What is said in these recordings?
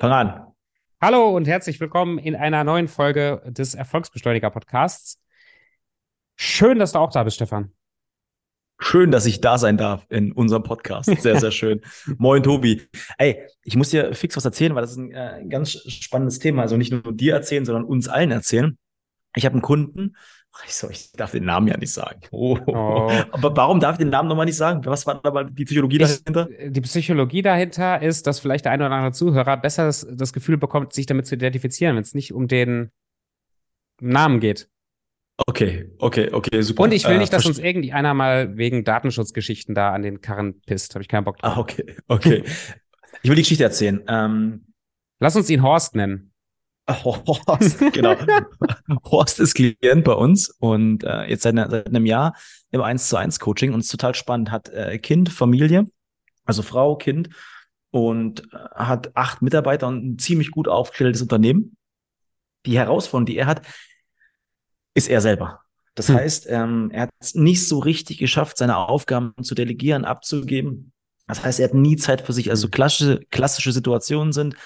Fang an. Hallo und herzlich willkommen in einer neuen Folge des Erfolgsbeschleuniger Podcasts. Schön, dass du auch da bist, Stefan. Schön, dass ich da sein darf in unserem Podcast. Sehr, sehr schön. Moin, Tobi. Ey, ich muss dir fix was erzählen, weil das ist ein äh, ganz spannendes Thema. Also nicht nur dir erzählen, sondern uns allen erzählen. Ich habe einen Kunden, ich, so, ich darf den Namen ja nicht sagen. Oh. Oh. Aber warum darf ich den Namen nochmal nicht sagen? Was war da die Psychologie dahinter? Ich, die Psychologie dahinter ist, dass vielleicht der eine oder andere Zuhörer besser das, das Gefühl bekommt, sich damit zu identifizieren, wenn es nicht um den Namen geht. Okay, okay, okay, super. Und ich will nicht, dass uns irgendeiner mal wegen Datenschutzgeschichten da an den Karren pisst. Habe ich keinen Bock drauf. Ah, okay, okay. ich will die Geschichte erzählen. Ähm, Lass uns ihn Horst nennen. Horst, genau. Horst ist Klient bei uns und äh, jetzt seit, seit einem Jahr im 1 zu 1 Coaching und ist total spannend. Hat äh, Kind, Familie, also Frau, Kind und äh, hat acht Mitarbeiter und ein ziemlich gut aufgestelltes Unternehmen. Die Herausforderung, die er hat, ist er selber. Das hm. heißt, ähm, er hat es nicht so richtig geschafft, seine Aufgaben zu delegieren, abzugeben. Das heißt, er hat nie Zeit für sich. Also hm. klassische, klassische Situationen sind,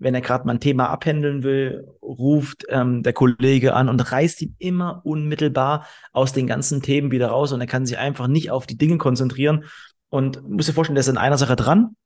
wenn er gerade mal ein Thema abhändeln will, ruft ähm, der Kollege an und reißt ihn immer unmittelbar aus den ganzen Themen wieder raus und er kann sich einfach nicht auf die Dinge konzentrieren und muss dir vorstellen, der ist in einer Sache dran,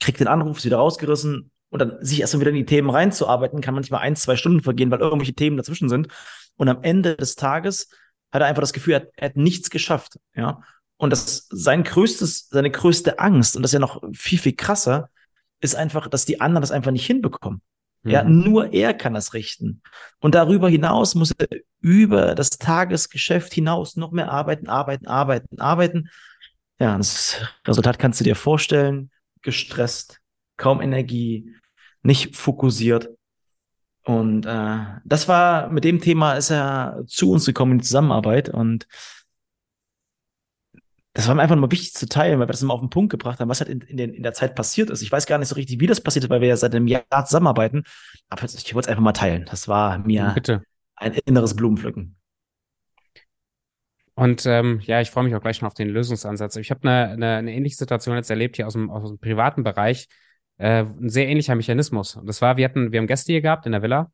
kriegt den Anruf, ist wieder rausgerissen und dann sich erst mal wieder in die Themen reinzuarbeiten, kann manchmal ein, zwei Stunden vergehen, weil irgendwelche Themen dazwischen sind und am Ende des Tages hat er einfach das Gefühl, er hat, er hat nichts geschafft, ja. Und das sein größtes, seine größte Angst, und das ist ja noch viel, viel krasser, ist einfach, dass die anderen das einfach nicht hinbekommen. Mhm. Ja, nur er kann das richten. Und darüber hinaus muss er über das Tagesgeschäft hinaus noch mehr arbeiten, arbeiten, arbeiten, arbeiten. Ja, das Resultat kannst du dir vorstellen. Gestresst, kaum Energie, nicht fokussiert. Und äh, das war mit dem Thema ist er zu uns gekommen in die Zusammenarbeit und das war mir einfach nur wichtig zu teilen, weil wir das immer auf den Punkt gebracht haben, was halt in, in, den, in der Zeit passiert ist. Ich weiß gar nicht so richtig, wie das passiert ist, weil wir ja seit einem Jahr zusammenarbeiten. Aber ich wollte es einfach mal teilen. Das war mir Bitte. ein inneres Blumenpflücken. Und ähm, ja, ich freue mich auch gleich schon auf den Lösungsansatz. Ich habe eine, eine, eine ähnliche Situation jetzt erlebt hier aus dem, aus dem privaten Bereich. Äh, ein sehr ähnlicher Mechanismus. Und das war, wir hatten, wir haben Gäste hier gehabt in der Villa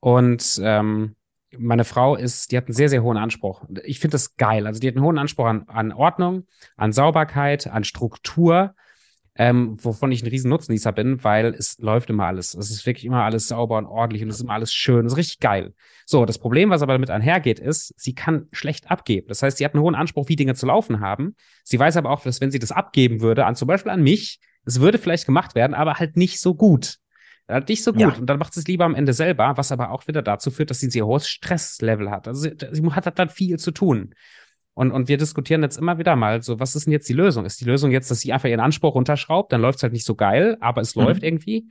und ähm, meine Frau ist, die hat einen sehr, sehr hohen Anspruch. Ich finde das geil. Also die hat einen hohen Anspruch an, an Ordnung, an Sauberkeit, an Struktur, ähm, wovon ich ein riesen Nutznießer bin, weil es läuft immer alles. Es ist wirklich immer alles sauber und ordentlich und es ist immer alles schön. Es ist richtig geil. So, das Problem, was aber damit einhergeht, ist, sie kann schlecht abgeben. Das heißt, sie hat einen hohen Anspruch, wie Dinge zu laufen haben. Sie weiß aber auch, dass wenn sie das abgeben würde, an zum Beispiel an mich, es würde vielleicht gemacht werden, aber halt nicht so gut. Nicht so gut. Ja. Und dann macht sie es lieber am Ende selber, was aber auch wieder dazu führt, dass sie ein sehr hohes Stresslevel hat. Also sie, sie hat dann viel zu tun. Und, und wir diskutieren jetzt immer wieder mal so, was ist denn jetzt die Lösung? Ist die Lösung jetzt, dass sie einfach ihren Anspruch runterschraubt, dann läuft es halt nicht so geil, aber es mhm. läuft irgendwie?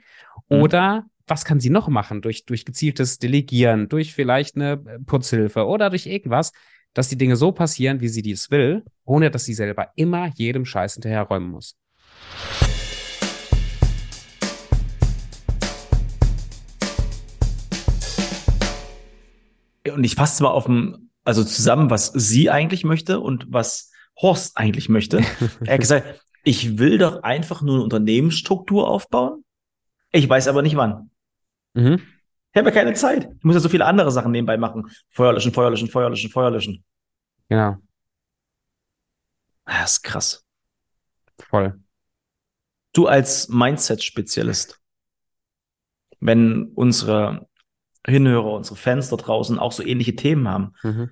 Mhm. Oder was kann sie noch machen durch, durch gezieltes Delegieren, durch vielleicht eine Putzhilfe oder durch irgendwas, dass die Dinge so passieren, wie sie dies will, ohne dass sie selber immer jedem Scheiß hinterherräumen muss. Und ich fasse mal auf dem, also zusammen, was sie eigentlich möchte und was Horst eigentlich möchte. er hat gesagt, ich will doch einfach nur eine Unternehmensstruktur aufbauen. Ich weiß aber nicht wann. Mhm. Ich habe ja keine Zeit. Ich muss ja so viele andere Sachen nebenbei machen. Feuer löschen, Feuer löschen, Feuer löschen, Feuer löschen. Genau. Das ist krass. Voll. Du als Mindset-Spezialist, wenn unsere Hinhörer, unsere Fans da draußen auch so ähnliche Themen haben. Mhm.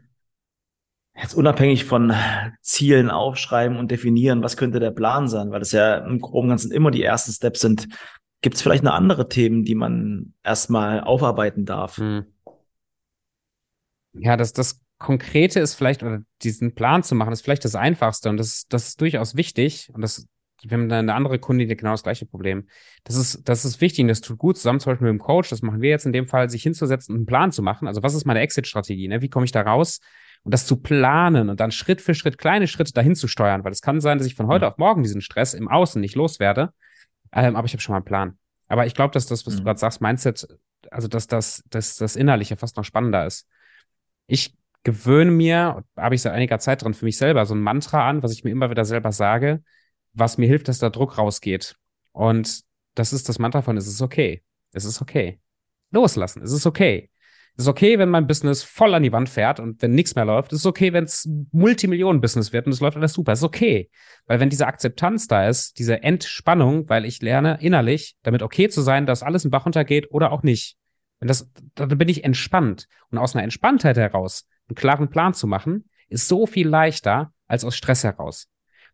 Jetzt unabhängig von Zielen aufschreiben und definieren, was könnte der Plan sein, weil das ja im Groben und Ganzen immer die ersten Steps sind. Gibt es vielleicht noch andere Themen, die man erstmal aufarbeiten darf? Mhm. Ja, das, das Konkrete ist vielleicht, oder diesen Plan zu machen, ist vielleicht das Einfachste und das, das ist durchaus wichtig und das wir haben eine andere Kundin, die genau das gleiche Problem. Das ist, das ist wichtig und das tut gut zusammen zum Beispiel mit dem Coach. Das machen wir jetzt in dem Fall, sich hinzusetzen und einen Plan zu machen. Also was ist meine Exit-Strategie? Ne? Wie komme ich da raus? Und das zu planen und dann Schritt für Schritt kleine Schritte dahin zu steuern, weil es kann sein, dass ich von heute mhm. auf morgen diesen Stress im Außen nicht loswerde. Ähm, aber ich habe schon mal einen Plan. Aber ich glaube, dass das, was mhm. du gerade sagst, Mindset, also dass das, dass das Innerliche fast noch spannender ist. Ich gewöhne mir, habe ich seit einiger Zeit drin für mich selber, so ein Mantra an, was ich mir immer wieder selber sage was mir hilft, dass da Druck rausgeht. Und das ist das Mantra von, es ist okay. Es ist okay. Loslassen. Es ist okay. Es ist okay, wenn mein Business voll an die Wand fährt und wenn nichts mehr läuft. Es ist okay, wenn es Multimillionen-Business wird und es läuft alles super. Es ist okay. Weil wenn diese Akzeptanz da ist, diese Entspannung, weil ich lerne innerlich, damit okay zu sein, dass alles im Bach runtergeht oder auch nicht. Wenn das, dann bin ich entspannt. Und aus einer Entspanntheit heraus einen klaren Plan zu machen, ist so viel leichter als aus Stress heraus.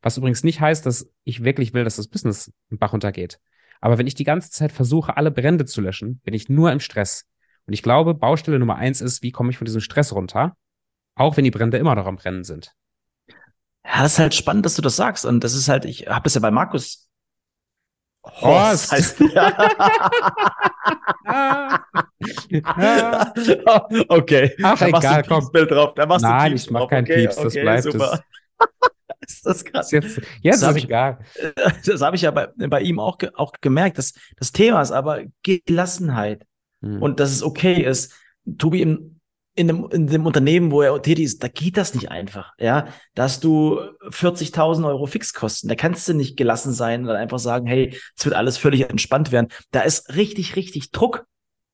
Was übrigens nicht heißt, dass ich wirklich will, dass das Business im Bach runtergeht. Aber wenn ich die ganze Zeit versuche, alle Brände zu löschen, bin ich nur im Stress. Und ich glaube, Baustelle Nummer eins ist, wie komme ich von diesem Stress runter? Auch wenn die Brände immer noch am Brennen sind. Ja, das ist halt spannend, dass du das sagst. Und das ist halt, ich habe das ja bei Markus Horst. Horst heißt okay. Ach, da egal, komm. Bild drauf. Da machst Nein, du ich mach kein okay, Pieps, das okay, bleibt super. es. ist das krass. Jetzt, jetzt das ist ich, egal. Das habe ich ja bei, bei ihm auch, auch gemerkt. Das, das Thema ist aber Gelassenheit. Mhm. Und dass es okay ist. Tobi, im, in, dem, in dem Unternehmen, wo er tätig ist, da geht das nicht einfach. Ja, da hast du 40.000 Euro Fixkosten. Da kannst du nicht gelassen sein und einfach sagen, hey, es wird alles völlig entspannt werden. Da ist richtig, richtig Druck.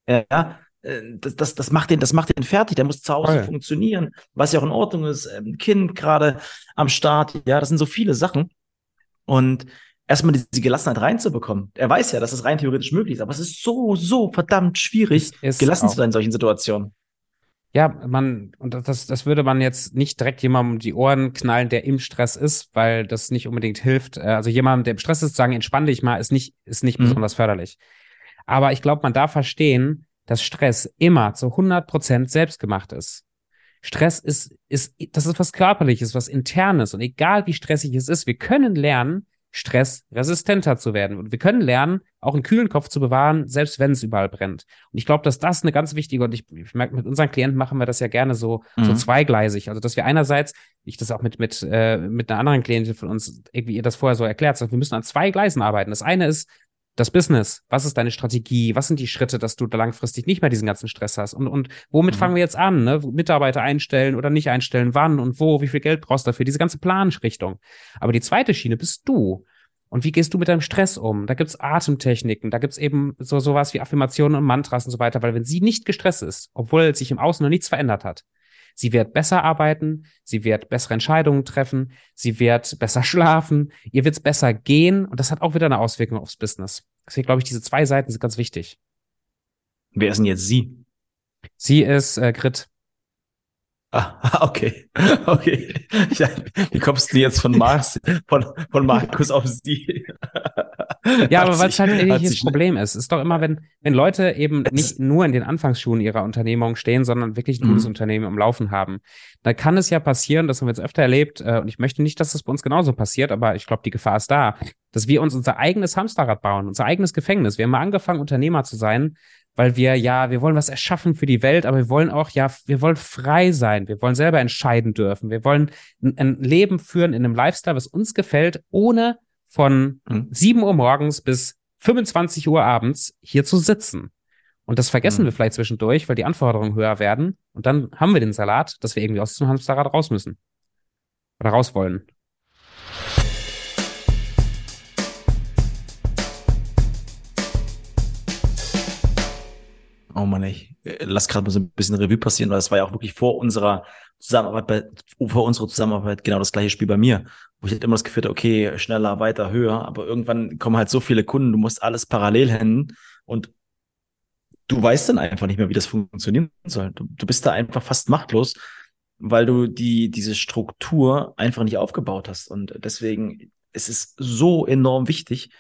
Ja, das, das, das macht den, das macht den fertig. Der muss zu Hause oh funktionieren, was ja auch in Ordnung ist. Ein ähm, Kind gerade am Start. Ja, das sind so viele Sachen. Und erstmal diese Gelassenheit reinzubekommen. Er weiß ja, dass es rein theoretisch möglich ist, aber es ist so, so verdammt schwierig, gelassen zu sein in solchen Situationen. Ja, man, und das, das würde man jetzt nicht direkt jemandem die Ohren knallen, der im Stress ist, weil das nicht unbedingt hilft. Äh, also jemandem, der im Stress ist, zu sagen, entspann dich mal, ist nicht, ist nicht mhm. besonders förderlich. Aber ich glaube, man darf verstehen, dass Stress immer zu 100 Prozent selbstgemacht ist. Stress ist, ist, das ist was Körperliches, was Internes. Und egal wie stressig es ist, wir können lernen, stressresistenter zu werden. Und wir können lernen, auch einen kühlen Kopf zu bewahren, selbst wenn es überall brennt. Und ich glaube, dass das eine ganz wichtige, und ich, ich merke, mit unseren Klienten machen wir das ja gerne so, mhm. so zweigleisig. Also, dass wir einerseits, ich das auch mit, mit, äh, mit einer anderen Klientin von uns, irgendwie ihr das vorher so erklärt, sagt, wir müssen an zwei Gleisen arbeiten. Das eine ist, das Business, was ist deine Strategie, was sind die Schritte, dass du da langfristig nicht mehr diesen ganzen Stress hast und, und womit mhm. fangen wir jetzt an, ne? Mitarbeiter einstellen oder nicht einstellen, wann und wo, wie viel Geld brauchst du dafür, diese ganze Planrichtung. Aber die zweite Schiene bist du. Und wie gehst du mit deinem Stress um? Da gibt's Atemtechniken, da gibt's eben so sowas wie Affirmationen und Mantras und so weiter, weil wenn sie nicht gestresst ist, obwohl sich im Außen noch nichts verändert hat, Sie wird besser arbeiten, sie wird bessere Entscheidungen treffen, sie wird besser schlafen, ihr wird's besser gehen und das hat auch wieder eine Auswirkung aufs Business. Deswegen glaube ich, diese zwei Seiten sind ganz wichtig. Wer ist denn jetzt sie? Sie ist äh, Grit. Ah, okay. Okay. Ja, wie kommst du jetzt von Mars, von, von Markus auf sie? Ja, aber weil es halt ein das Problem ist. ist doch immer, wenn, wenn Leute eben nicht nur in den Anfangsschuhen ihrer Unternehmung stehen, sondern wirklich ein gutes mhm. Unternehmen am Laufen haben, dann kann es ja passieren, das haben wir jetzt öfter erlebt, äh, und ich möchte nicht, dass das bei uns genauso passiert, aber ich glaube, die Gefahr ist da, dass wir uns unser eigenes Hamsterrad bauen, unser eigenes Gefängnis. Wir haben mal angefangen, Unternehmer zu sein, weil wir ja, wir wollen was erschaffen für die Welt, aber wir wollen auch ja, wir wollen frei sein, wir wollen selber entscheiden dürfen, wir wollen ein, ein Leben führen in einem Lifestyle, was uns gefällt, ohne von mhm. 7 Uhr morgens bis 25 Uhr abends hier zu sitzen. Und das vergessen mhm. wir vielleicht zwischendurch, weil die Anforderungen höher werden. Und dann haben wir den Salat, dass wir irgendwie aus dem Hamsterrad raus müssen. Oder raus wollen. Oh Mann, ich äh, lass gerade mal so ein bisschen Revue passieren, weil das war ja auch wirklich vor unserer Zusammenarbeit, bei, vor unserer Zusammenarbeit genau das gleiche Spiel bei mir, wo ich halt immer das Gefühl hatte, okay, schneller, weiter, höher, aber irgendwann kommen halt so viele Kunden, du musst alles parallel händen und du weißt dann einfach nicht mehr, wie das funktionieren soll. Du, du bist da einfach fast machtlos, weil du die, diese Struktur einfach nicht aufgebaut hast und deswegen es ist so enorm wichtig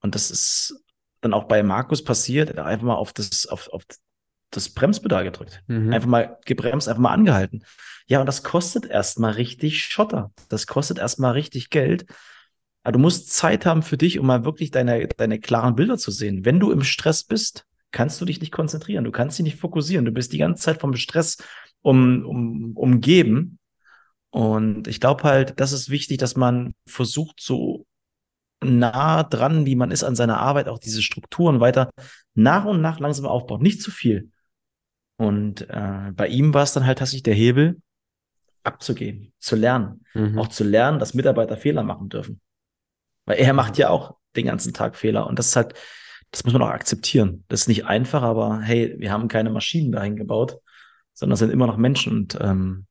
und das ist dann auch bei Markus passiert, einfach mal auf das, auf, auf das Bremspedal gedrückt. Mhm. Einfach mal gebremst, einfach mal angehalten. Ja, und das kostet erstmal richtig Schotter. Das kostet erstmal richtig Geld. Aber du musst Zeit haben für dich, um mal wirklich deine, deine klaren Bilder zu sehen. Wenn du im Stress bist, kannst du dich nicht konzentrieren. Du kannst dich nicht fokussieren. Du bist die ganze Zeit vom Stress um, um, umgeben. Und ich glaube halt, das ist wichtig, dass man versucht, so nah dran, wie man ist an seiner Arbeit, auch diese Strukturen weiter nach und nach langsam aufbaut. Nicht zu viel. Und äh, bei ihm war es dann halt tatsächlich der Hebel, abzugeben, zu lernen. Mhm. Auch zu lernen, dass Mitarbeiter Fehler machen dürfen. Weil er macht ja auch den ganzen Tag Fehler. Und das ist halt, das muss man auch akzeptieren. Das ist nicht einfach, aber hey, wir haben keine Maschinen dahin gebaut, sondern sind immer noch Menschen. Und ähm,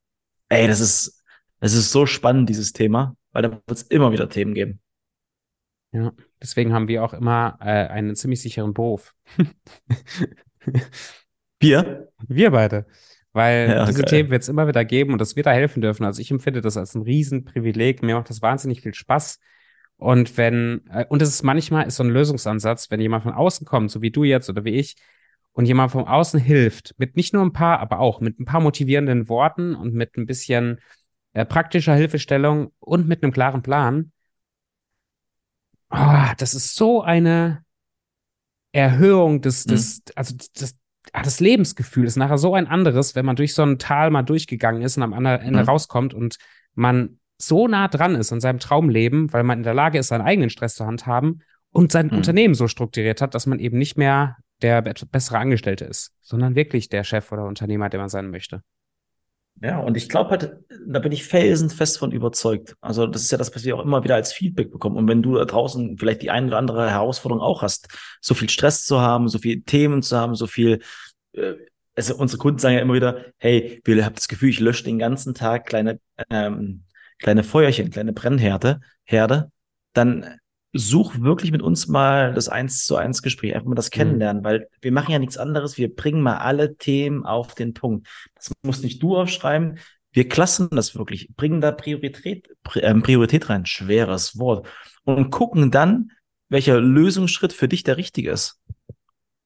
ey, das ist, das ist so spannend, dieses Thema, weil da wird es immer wieder Themen geben. Ja, deswegen haben wir auch immer äh, einen ziemlich sicheren Beruf. wir? Wir beide. Weil ja, diese geil. Themen wird es immer wieder geben und das wird da helfen dürfen. Also ich empfinde das als ein Riesenprivileg. Mir macht das wahnsinnig viel Spaß. Und wenn, äh, und es ist manchmal ist so ein Lösungsansatz, wenn jemand von außen kommt, so wie du jetzt oder wie ich, und jemand von außen hilft, mit nicht nur ein paar, aber auch mit ein paar motivierenden Worten und mit ein bisschen äh, praktischer Hilfestellung und mit einem klaren Plan, oh, das ist so eine Erhöhung des, des, mhm. also das, ah, das Lebensgefühl ist nachher so ein anderes, wenn man durch so ein Tal mal durchgegangen ist und am anderen Ende mhm. rauskommt und man so nah dran ist an seinem Traumleben, weil man in der Lage ist, seinen eigenen Stress zu handhaben und sein mhm. Unternehmen so strukturiert hat, dass man eben nicht mehr der bessere Angestellte ist, sondern wirklich der Chef oder Unternehmer, der man sein möchte. Ja, und ich glaube halt, da bin ich felsenfest von überzeugt. Also das ist ja das, was wir auch immer wieder als Feedback bekommen. Und wenn du da draußen vielleicht die eine oder andere Herausforderung auch hast, so viel Stress zu haben, so viel Themen zu haben, so viel, äh, also unsere Kunden sagen ja immer wieder, hey, wir haben das Gefühl, ich lösche den ganzen Tag kleine ähm, kleine Feuerchen, kleine Brennherde, Herde, dann such wirklich mit uns mal das eins zu eins Gespräch, einfach mal das mhm. Kennenlernen, mhm. weil wir machen ja nichts anderes. Wir bringen mal alle Themen auf den Punkt. Das muss nicht du aufschreiben. Wir klassen das wirklich, bringen da Priorität, äh, Priorität rein, schweres Wort, und gucken dann, welcher Lösungsschritt für dich der richtige ist.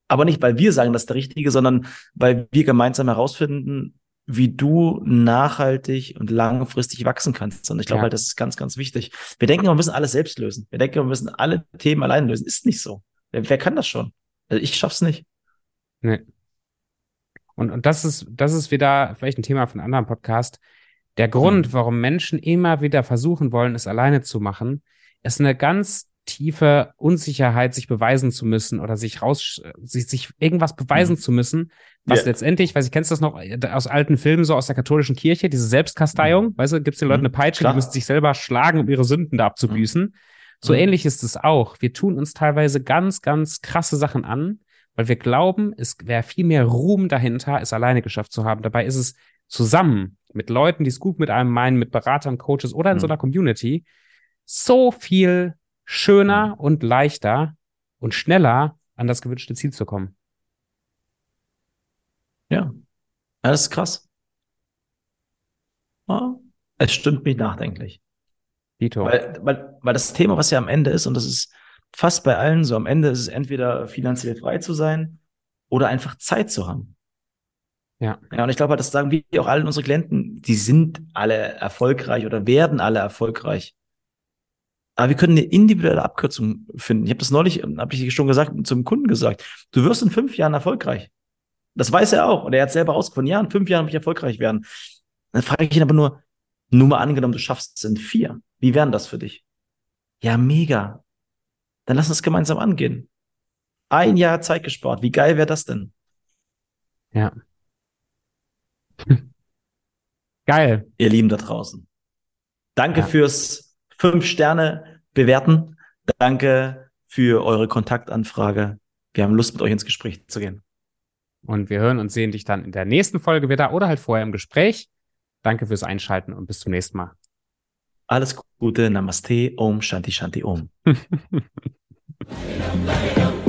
Aber nicht, weil wir sagen, das ist der richtige, sondern weil wir gemeinsam herausfinden, wie du nachhaltig und langfristig wachsen kannst. Und ich glaube ja. halt, das ist ganz, ganz wichtig. Wir denken, wir müssen alles selbst lösen. Wir denken, wir müssen alle Themen allein lösen. Ist nicht so. Wer, wer kann das schon? Also ich schaff's nicht. Nee. Und, und das ist, das ist wieder vielleicht ein Thema von einem anderen Podcast. Der Grund, mhm. warum Menschen immer wieder versuchen wollen, es alleine zu machen, ist eine ganz tiefe Unsicherheit, sich beweisen zu müssen oder sich raus, sich, sich irgendwas beweisen mhm. zu müssen, was yeah. letztendlich, weiß ich, kennst du das noch aus alten Filmen, so aus der katholischen Kirche, diese Selbstkasteiung, mhm. weißt du, gibt's den Leuten mhm. eine Peitsche, Klar. die müssen sich selber schlagen, um ihre Sünden da abzubüßen. Mhm. So mhm. ähnlich ist es auch. Wir tun uns teilweise ganz, ganz krasse Sachen an, weil wir glauben, es wäre viel mehr Ruhm dahinter, es alleine geschafft zu haben. Dabei ist es zusammen mit Leuten, die es gut mit einem meinen, mit Beratern, Coaches oder in so mhm. einer Community, so viel schöner und leichter und schneller an das gewünschte Ziel zu kommen. Ja, ja das ist krass. Ja, es stimmt mich nachdenklich. Dito. Weil, weil, weil das Thema, was ja am Ende ist, und das ist fast bei allen so, am Ende ist es entweder finanziell frei zu sein oder einfach Zeit zu haben. Ja. Ja, und ich glaube, das sagen wir auch allen unsere Klienten, die sind alle erfolgreich oder werden alle erfolgreich. Aber wir können eine individuelle Abkürzung finden. Ich habe das neulich, habe ich schon gesagt, zum Kunden gesagt. Du wirst in fünf Jahren erfolgreich. Das weiß er auch. Und er hat selber rausgefunden, ja, in fünf Jahren will ich erfolgreich werden. Dann frage ich ihn aber nur, nur mal angenommen, du schaffst es in vier. Wie wären das für dich? Ja, mega. Dann lass uns gemeinsam angehen. Ein Jahr Zeit gespart. Wie geil wäre das denn? Ja. Geil. Ihr Lieben da draußen. Danke ja. fürs fünf Sterne bewerten. Danke für eure Kontaktanfrage. Wir haben Lust, mit euch ins Gespräch zu gehen. Und wir hören und sehen dich dann in der nächsten Folge wieder oder halt vorher im Gespräch. Danke fürs Einschalten und bis zum nächsten Mal. Alles Gute, Namaste, Om, Shanti, Shanti, Om.